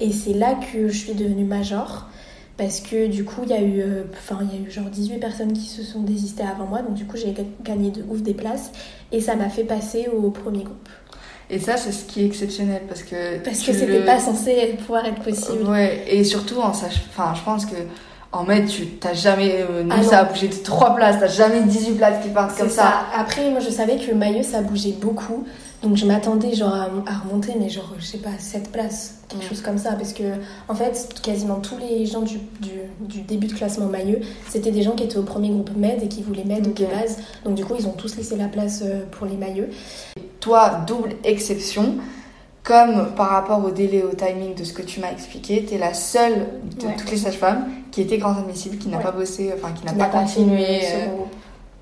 Et c'est là que je suis devenue major parce que du coup, il y a eu, enfin, il y a eu genre 18 personnes qui se sont désistées avant moi. Donc, du coup, j'ai ga- gagné de ouf des places et ça m'a fait passer au premier groupe. Et ça, c'est ce qui est exceptionnel parce que. Parce que c'était le- pas censé pouvoir être possible. Ouais, et surtout en sach... Enfin, je pense que. En maître, tu t'as jamais. euh, Ah non. ça a bougé de 3 places, t'as jamais 18 places qui partent comme ça. Après, moi, je savais que Maillot, ça bougeait beaucoup. Donc, je m'attendais genre à, à remonter, mais genre, je sais pas, 7 places, quelque Mm. chose comme ça. Parce que, en fait, quasiment tous les gens du, du, du début de classement Maillot, c'était des gens qui étaient au premier groupe MED et qui voulaient MED Ok. de base. Donc, du coup, ils ont tous laissé la place euh, pour les Maillots. Toi, double exception. Comme par rapport au délai, au timing de ce que tu m'as expliqué, t'es la seule de Ouais. toutes les sages-femmes qui était grande admissible, qui n'a Ouais. pas bossé, enfin qui n'a pas continué.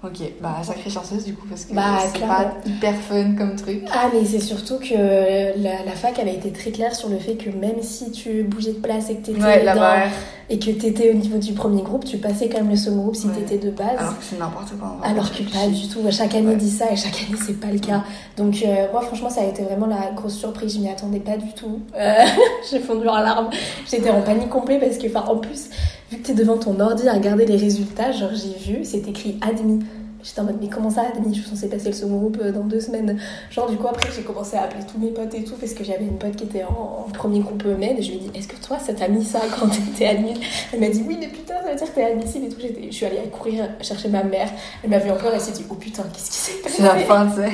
Ok, bah sacrée chanceuse du coup parce que Bah, c'est clairement. pas hyper fun comme truc. Ah, mais c'est surtout que la, la fac avait été très claire sur le fait que même si tu bougeais de place et que t'étais Ouais, dans- et que t'étais au niveau du premier groupe, tu passais quand même le second groupe si Ouais. t'étais de base. Alors que c'est n'importe quoi. en Alors que pas du tout. Chaque année dit ça et chaque année c'est pas le cas. Donc euh, moi franchement ça a été vraiment la grosse surprise. Je m'y attendais pas du tout. Euh, J'ai fondu en larmes. J'étais en panique complet parce que enfin en plus vu que t'es devant ton ordi à regarder les résultats, genre j'ai vu c'est écrit admis. J'étais en mode mais comment ça admis? Je suis censée passer le second groupe euh, dans deux semaines. Genre du coup après j'ai commencé à appeler tous mes potes et tout parce que j'avais une pote qui était en, en premier groupe med et je lui ai dit est-ce que toi ça t'a mis ça quand t'étais admise Elle m'a dit oui mais putain ça veut dire que t'es admissible et tout. J'étais- Je suis allée courir chercher ma mère. Elle m'a vu encore et s'est dit oh putain qu'est-ce qui s'est passé C'est la fin, tu sais.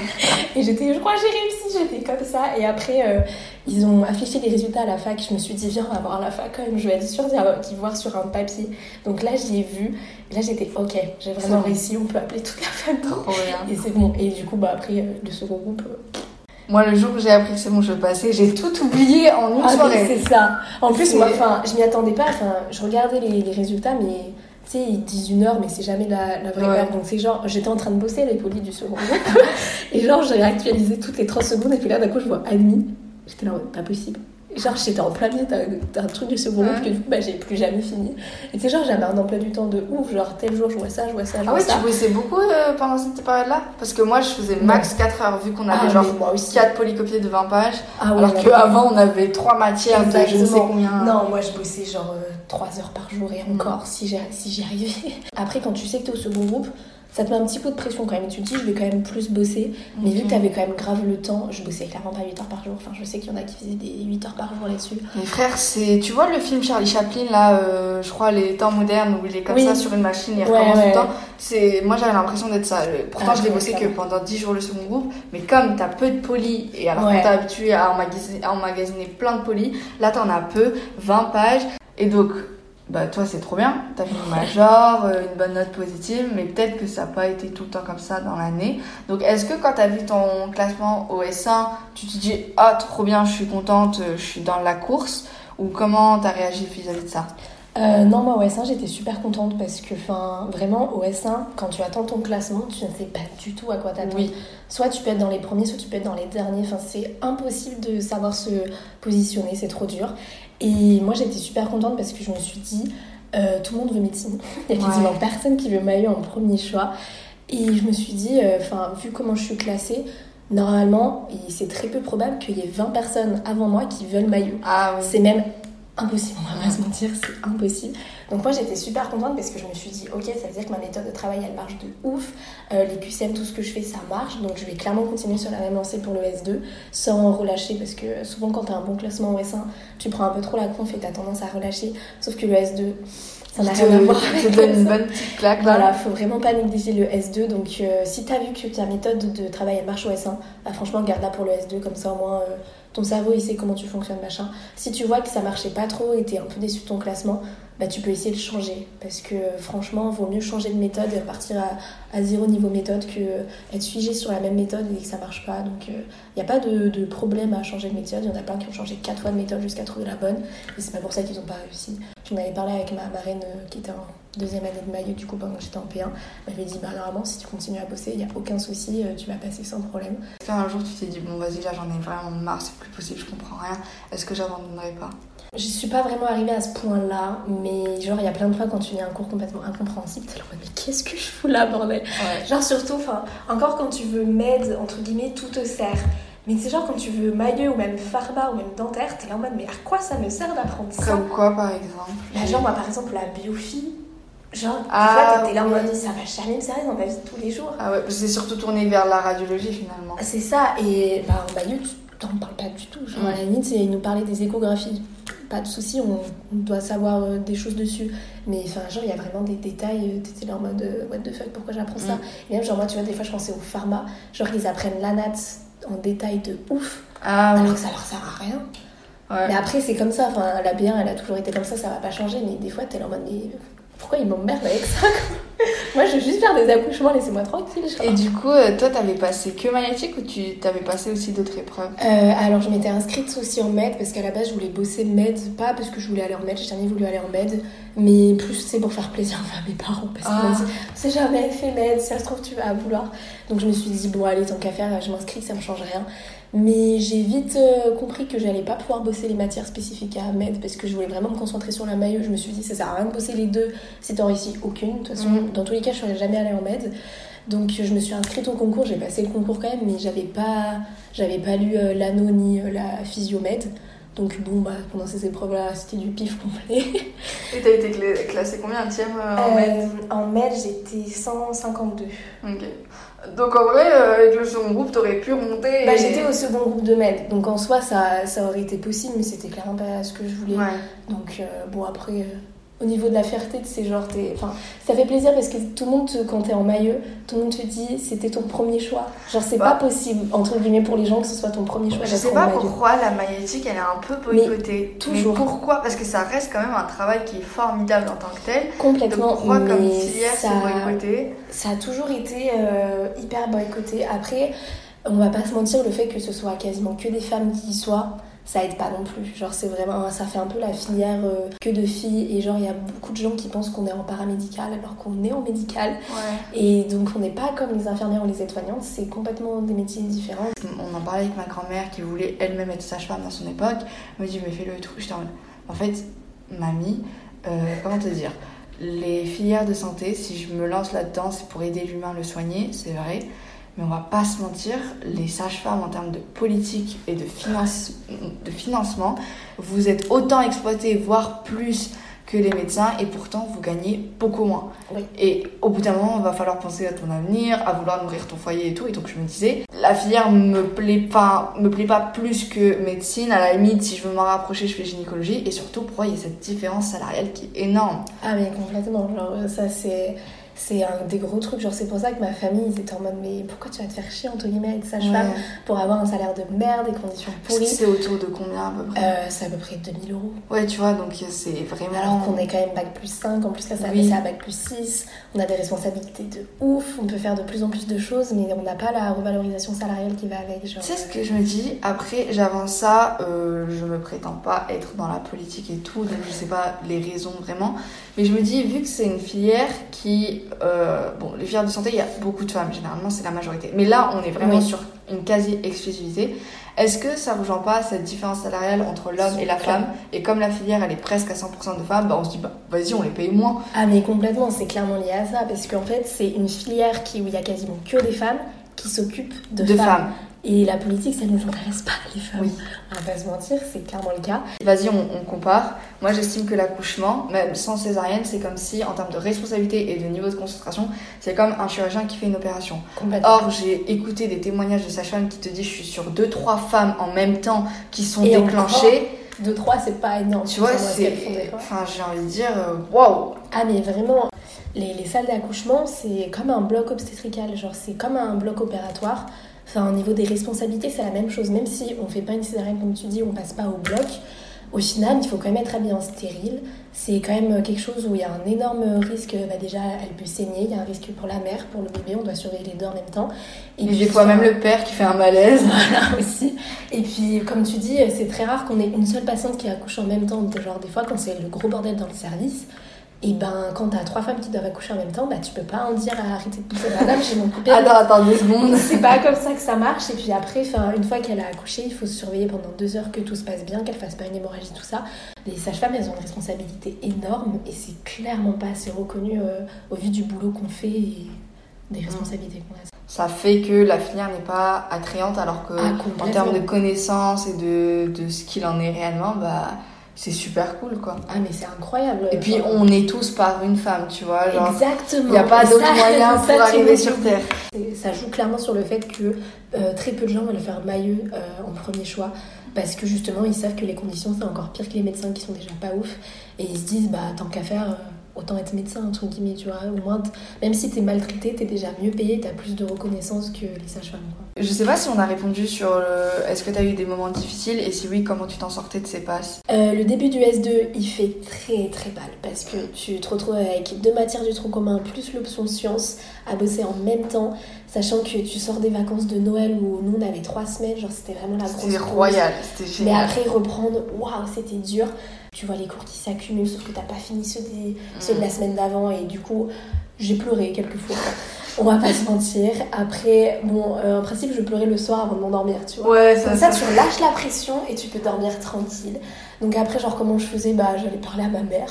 et j'étais, je crois j'ai réussi, j'étais comme ça. Et après, euh, ils ont affiché les résultats à la fac. Je me suis dit, viens, on va voir à la fac quand même. Je vais être sûre d'y voir sur un papier. Donc là, j'y ai vu. Là, j'étais, ok, j'ai vraiment réussi, on peut appeler toute la famille. Trop bien. Et c'est bon. Et du coup, bah, après, euh, le second groupe. euh, Moi, le jour où j'ai appris que c'est bon, je passais, j'ai tout oublié en une Ah, soirée. c'est ça. En plus, moi, enfin, je m'y attendais pas. Enfin, je regardais les, les résultats, mais. Tu sais, ils disent une heure, mais c'est jamais la, la vraie Ouais. heure. Donc, c'est genre, j'étais en train de bosser les polis du second groupe. et genre, j'ai réactualisé toutes les 30 secondes. Et puis là, d'un coup, je vois admis. J'étais là, pas possible. Genre, j'étais en plein milieu d'un truc du second groupe Ouais. que du coup, bah, j'ai plus jamais fini. Et tu genre, j'avais un emploi du temps de ouf. Genre, tel jour, je vois ça, je vois ça, je Ah vois ouais, ça. tu bossais beaucoup euh, pendant cette période-là? Parce que moi, je faisais max 4 heures, vu qu'on avait Ah, genre mais moi aussi. 4 polycopiés de 20 pages. Ah ouais, alors ouais. qu'avant, on avait 3 matières de je ne sais combien. Non, moi je bossais genre 3 heures par jour et Mm. encore si j'y si j'y arrivais. Après, quand tu sais que t'es au second groupe, ça te met un petit coup de pression quand même. Et tu te dis, je vais quand même plus bosser. Mais vu que t'avais quand même grave le temps, je bossais clairement pas 8 heures par jour. Enfin, je sais qu'il y en a qui faisaient des 8 heures par jour là-dessus. Mon frère, c'est. Tu vois le film Charlie Chaplin, là, euh, je crois, les temps modernes, où il est comme Oui. ça sur une machine, il Ouais, recommence tout le temps. C'est... Moi, j'avais l'impression d'être ça. Le- Pourtant, Ah, je l'ai ouais, bossé que pendant 10 jours le second groupe. Mais comme t'as peu de polis, et alors Ouais. qu'on habitué à emmagasiner, à emmagasiner plein de polis, là, t'en as peu, 20 pages. Et donc, bah, toi, c'est trop bien. T'as fait une major, euh, une bonne note positive, mais peut-être que ça n'a pas été tout le temps comme ça dans l'année. Donc, est-ce que quand t'as vu ton classement au S1, tu te dis, ah, trop bien, je suis contente, euh, je suis dans la course Ou comment t'as réagi vis-à-vis de ça? Euh, non, moi au S1, j'étais super contente parce que, enfin, vraiment au S1, quand tu attends ton classement, tu ne sais pas du tout à quoi t'attendre. Oui. Soit tu peux être dans les premiers, soit tu peux être dans les derniers. Enfin, c'est impossible de savoir se positionner, c'est trop dur. Et moi, j'étais super contente parce que je me suis dit, euh, tout le monde veut médecine. Il y a Ouais. quasiment personne qui veut maillot en premier choix. Et je me suis dit, euh, vu comment je suis classée, normalement, c'est très peu probable qu'il y ait 20 personnes avant moi qui veulent maillot. Ah oui. C'est même impossible, on va pas se mentir, c'est impossible. Donc moi j'étais super contente parce que je me suis dit, ok, ça veut dire que ma méthode de travail elle marche de ouf, Euh, les QCM, tout ce que je fais ça marche, donc je vais clairement continuer sur la même lancée pour le S2 sans relâcher parce que souvent quand t'as un bon classement au S1, tu prends un peu trop la conf et t'as tendance à relâcher, sauf que le S2, ça n'a rien à voir avec donne une S1. bonne petite claque là. Voilà, faut vraiment pas négliger le S2. Donc, euh, si t'as vu que ta méthode de travail elle marche au S1, bah, franchement, garde-la pour le S2. Comme ça, au moins, euh, ton cerveau il sait comment tu fonctionnes, machin. Si tu vois que ça marchait pas trop et t'es un peu déçu de ton classement, bah, tu peux essayer de changer. Parce que euh, franchement, vaut mieux changer de méthode et partir à, zéro niveau méthode que euh, être figé sur la même méthode et que ça marche pas. Donc, il n'y a pas de, problème à changer de méthode. Il y en a plein qui ont changé quatre fois de méthode jusqu'à trouver la bonne. Et c'est pas pour ça qu'ils ont pas réussi. J'en avais parlé avec ma marraine euh, qui était en deuxième année de maillot, du coup, pendant que j'étais en P1. Elle m'avait dit, bah, normalement, si tu continues à bosser, il n'y a aucun souci, euh, tu vas passer sans problème. Qu'un jour tu t'es dit, bon vas-y là j'en ai vraiment marre, c'est plus possible, je comprends rien, est-ce que j'abandonnerai pas? Je suis pas vraiment arrivée à ce point-là, mais genre, il y a plein de fois quand tu lis un cours complètement incompréhensible, t'es là, en mode, mais qu'est-ce que je fous là, bordel? Ouais. Genre, surtout, enfin, encore quand tu veux med, entre guillemets, tout te sert. Mais c'est genre quand tu veux maillot ou même pharma ou même dentaire, t'es là en mode, mais à quoi ça me sert d'apprendre ça? Comme quoi par exemple? Bah, genre, moi, par exemple, la biophie, genre, Ah, tu vois, t'étais là en oui. mode, ça va jamais me servir dans ma vie de tous les jours. Ah ouais, c'est surtout tourné vers la radiologie finalement. C'est ça, et bah, en tu t'en parles pas du tout. Genre, à la limite, c'est il nous parler des échographies. Pas de souci, on, on doit savoir euh, des choses dessus. Mais enfin, genre, il y a vraiment des détails. euh, T'étais là en mode, euh, what the fuck, pourquoi j'apprends ça? Mm. Et même, genre, moi, tu vois, des fois, je pensais au pharma. Genre, ils apprennent l'anat en détail de ouf, Ah oui. alors que ça leur sert à rien. Ouais. Mais après, c'est comme ça. Enfin, la B1, elle a toujours été comme ça, ça va pas changer. Mais des fois, t'es là en mode, mais pourquoi ils m'emmerdent avec ça Moi, je veux juste faire des accouchements, laissez-moi tranquille. Et du coup, euh, toi, t'avais passé que magnétique ou tu t'avais passé aussi d'autres épreuves Euh, alors je m'étais inscrite aussi en med parce qu'à la base je voulais bosser med, pas parce que je voulais aller en med, j'ai jamais voulu aller en med, mais plus c'est pour faire plaisir à mes parents parce qu'ils Ah. m'ont dit c'est jamais fait med, si ça se trouve tu vas vouloir. Donc je me suis dit bon allez tant qu'à faire, je m'inscris, ça me change rien. Mais j'ai vite euh, compris que j'allais pas pouvoir bosser les matières spécifiques à med parce que je voulais vraiment me concentrer sur la maillot. Je me suis dit ça sert à rien de bosser les deux si t'en réussis aucune. De toute façon, Mhm. dans tous les cas, je serais jamais allée en med. Donc je me suis inscrite au concours, j'ai passé le concours quand même, mais j'avais pas, j'avais pas lu euh, l'anneau ni euh, la physiomède. Donc bon, bah, pendant ces épreuves-là, c'était du pif complet. Et t'as été cla- classée combien en med Euh, en med, j'étais 152. Ok. Donc en vrai, euh, avec le second groupe, t'aurais pu remonter. Bah, j'étais au second groupe de med, donc en soi, ça, ça aurait été possible, mais c'était clairement pas ce que je voulais. Ouais. Donc euh, bon, après, euh, au niveau de la fierté, c'est genre, t'es- enfin, ça fait plaisir parce que tout le monde, te- quand t'es en maillot, tout le monde te dit c'était ton premier choix. Genre, c'est Bah. pas possible, entre guillemets, pour les gens que ce soit ton premier choix Je sais pas pourquoi la magnétique elle est un peu boycottée. toujours. Mais pourquoi? Parce que ça reste quand même un travail qui est formidable en tant que tel. Donc Complètement, pourquoi comme mais filière ça, c'est boycotté? ça a toujours été euh, hyper boycotté. Après, on va pas se mentir, le fait que ce soit quasiment que des femmes qui y soient, ça aide pas non plus. Genre, c'est vraiment, ça fait un peu la filière euh, que de filles. Et genre, il y a beaucoup de gens qui pensent qu'on est en paramédical alors qu'on est en médical. Ouais. Et donc, on n'est pas comme les infirmières ou les aides-soignantes, c'est complètement des métiers différents. On en parlait avec ma grand-mère qui voulait elle-même être sage-femme à son époque. Elle me dit mais fais-le et tout. J'étais en mode, en fait, mamie, euh, comment te dire? Les filières de santé, si je me lance là-dedans, c'est pour aider l'humain, le soigner, c'est vrai. Mais on va pas se mentir, les sages-femmes en termes de politique et de, finance, de financement, vous êtes autant exploités, voire plus que les médecins, et pourtant vous gagnez beaucoup moins. Oui. Et au bout d'un moment, il va falloir penser à ton avenir, à vouloir nourrir ton foyer et tout. Et donc je me disais, la filière me plaît pas, me plaît pas plus que médecine. À la limite, si je veux m'en rapprocher, je fais gynécologie. Et surtout, pourquoi il y a cette différence salariale qui est énorme? Ah, mais complètement. Genre, ça, c'est. C'est un des gros trucs, genre c'est pour ça que ma famille ils étaient en mode mais pourquoi tu vas te faire chier entre guillemets être sage-femme pour avoir un salaire de merde, des conditions pourries c'est autour de combien à peu près? Euh, C'est à peu près 2000 euros. Ouais, tu vois, donc c'est vraiment. Alors qu'on est quand même bac plus 5, en plus là ça Oui. baisse à bac plus 6, on a des responsabilités de ouf, on peut faire de plus en plus de choses, mais on n'a pas la revalorisation salariale qui va avec. Genre, sais ce que je me dis? Après, j'avance ça, euh, je me prétends pas être dans la politique et tout, donc je sais pas les raisons vraiment. Mais je me dis, vu que c'est une filière qui. euh, bon, les filières de santé, il y a beaucoup de femmes, généralement c'est la majorité. Mais là, on est vraiment Oui. sur une quasi-exclusivité. Est-ce que ça rejoint pas cette différence salariale entre l'homme et la femme? Et comme la filière, elle est presque à 100% de femmes, bah on se dit, bah vas-y, on les paye moins. Ah mais complètement, c'est clairement lié à ça, parce qu'en fait c'est une filière qui, où il y a quasiment que des femmes qui s'occupent de, De femmes. femmes. Et la politique, ça ne nous intéresse pas, les femmes. Oui. On va pas se mentir, c'est clairement le cas. Vas-y, on, on compare. Moi, j'estime que l'accouchement, même sans césarienne, c'est comme si, en termes de responsabilité et de niveau de concentration, c'est comme un chirurgien qui fait une opération. Complètement. Or, j'ai écouté des témoignages de sages-femmes qui te disent je suis sur deux, trois femmes en même temps qui sont Et déclenchées. De 3, c'est pas énorme. Tu vois, c'est. Enfin, j'ai envie de dire, euh, waouh! Ah mais vraiment, les, les salles d'accouchement, c'est comme un bloc obstétrical, genre c'est comme un bloc opératoire. Enfin, au niveau des responsabilités, c'est la même chose. Même si on fait pas une césarienne, comme tu dis, on passe pas au bloc, au final, il faut quand même être habillé en stérile. C'est quand même quelque chose où il y a un énorme risque. Bah déjà, elle peut saigner, il y a un risque pour la mère, pour le bébé, on doit surveiller les deux en même temps. Et des fois, même le père qui fait un malaise. Voilà aussi. Et puis, comme tu dis, c'est très rare qu'on ait une seule patiente qui accouche en même temps. Genre, des fois, quand c'est le gros bordel dans le service, et ben, quand t'as trois femmes qui doivent accoucher en même temps, bah, tu peux pas en dire à arrêter de pousser madame, j'ai mon coupé. Attends, attends deux secondes. C'est pas comme ça que ça marche. Et puis après, une fois qu'elle a accouché, il faut se surveiller pendant deux heures que tout se passe bien, qu'elle fasse pas une hémorragie, tout ça. Les sages-femmes, elles ont une responsabilité énorme et c'est clairement pas assez reconnu euh, au vu du boulot qu'on fait et des responsabilités qu'on a. Ça fait que la filière n'est pas attrayante, alors que, Ah, en termes de connaissances et de, de ce qu'il en est réellement, bah, c'est super cool, quoi. Ah, mais c'est incroyable. Et puis, on est tous par une femme, tu vois. Genre, Exactement. il n'y a pas d'autre ça- moyen ça, pour tu arriver sur. Terre. Ça joue clairement sur le fait que euh, très peu de gens veulent faire maillot euh, en premier choix parce que justement ils savent que les conditions c'est encore pire que les médecins qui sont déjà pas ouf et ils se disent bah tant qu'à faire euh, autant être médecin entre guillemets tu vois au moins même si t'es maltraité t'es déjà mieux payé t'as plus de reconnaissance que les sages-femmes quoi. Je sais pas si on a répondu sur le... est-ce que t'as eu des moments difficiles et si oui, comment tu t'en sortais de ces passes? Euh, le début du S2, il fait très très mal parce que tu te retrouves avec deux matières du tronc commun plus l'option sciences à bosser en même temps, sachant que tu sors des vacances de Noël où nous on avait trois semaines, genre c'était vraiment la grosse C'était royal, c'était Mais génial. après reprendre, waouh, c'était dur. Tu vois les cours qui s'accumulent, sauf que t'as pas fini ceux, des, ceux de la semaine d'avant et du coup j'ai pleuré quelques fois. On va pas se mentir. Après, bon, euh, en principe, je pleurais le soir avant de m'endormir, tu vois. Ouais, ça, Comme ça, ça- tu relâches la pression et tu peux dormir tranquille. Donc après, genre, comment je faisais? Bah, j'allais parler à ma mère.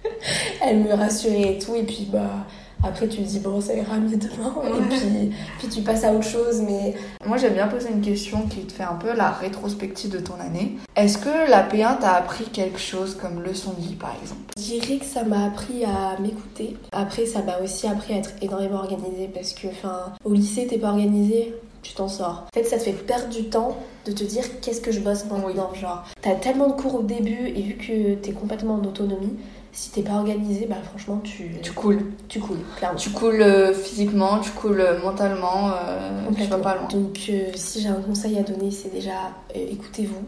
Elle me rassurait et tout. Et puis, bah, après, tu te dis, bon, ça ira mieux demain. Et puis, puis tu passes à autre chose. Mais Moi, j'aime bien poser une question qui te fait un peu la rétrospective de ton année. Est-ce que la P1 t'a appris quelque chose comme leçon de vie, par exemple? Je dirais que ça m'a appris à m'écouter. Après, ça m'a aussi appris à être énormément organisée. Parce que, enfin, au lycée, t'es pas organisée. Tu t'en sors. En fait, ça te fait perdre du temps de te dire qu'est-ce que je bosse maintenant. Genre, t'as tellement de cours au début et vu que t'es complètement en autonomie, si t'es pas organisé, bah franchement, tu, Tu coules. tu coules, clairement. Tu coules euh, physiquement, tu coules euh, mentalement, euh, tu vas pas loin. Donc, euh, si j'ai un conseil à donner, c'est déjà euh, écoutez-vous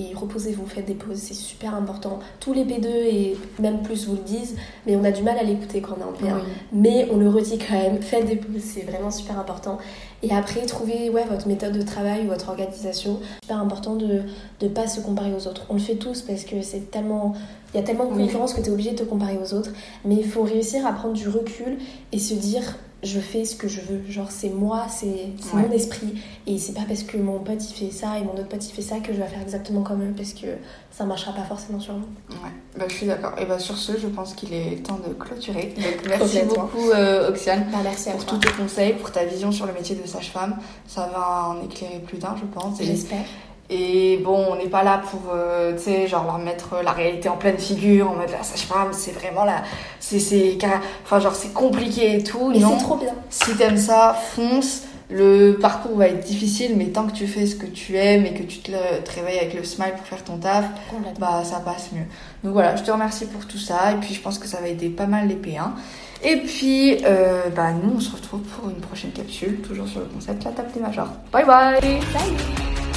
et reposez-vous, faites des pauses, c'est super important. Tous les P2 et même plus vous le disent, mais on a du mal à l'écouter quand on est en P1. Oui. Mais on le redit quand même, faites des pauses, c'est vraiment super important. Et après, trouvez ouais, votre méthode de travail ou votre organisation. Super important de ne pas se comparer aux autres. On le fait tous parce que c'est tellement. Il y a tellement de concurrence que tu es obligé de te comparer aux autres. Mais il faut réussir à prendre du recul et se dire je fais ce que je veux. Genre, c'est moi, c'est Ouais. mon esprit. Et c'est pas parce que mon pote il fait ça et mon autre pote il fait ça que je vais faire exactement comme eux parce que ça marchera pas forcément sur nous. Ouais, bah, je suis d'accord. Et bah, sur ce, je pense qu'il est temps de clôturer. Donc, merci beaucoup, euh, Oxiane, Bah, merci à pour tous tes conseils, pour ta vision sur le métier de sage-femme. Ça va en éclairer plus d'un, je pense. Et, J'espère. Et bon, on n'est pas là pour, euh, tu sais, genre leur mettre la réalité en pleine figure, en mode la sage-femme, c'est vraiment la. C'est. Enfin, genre, c'est compliqué et tout. Mais non. c'est trop bien. Si t'aimes ça, fonce. Le parcours va être difficile, mais tant que tu fais ce que tu aimes et que tu te, le- te réveilles avec le smile pour faire ton taf, bah ça passe mieux. Donc voilà, je te remercie pour tout ça et puis je pense que ça va aider pas mal les P1. Et puis euh, bah nous on se retrouve pour une prochaine capsule, toujours sur le concept la table des majors. Bye bye Salut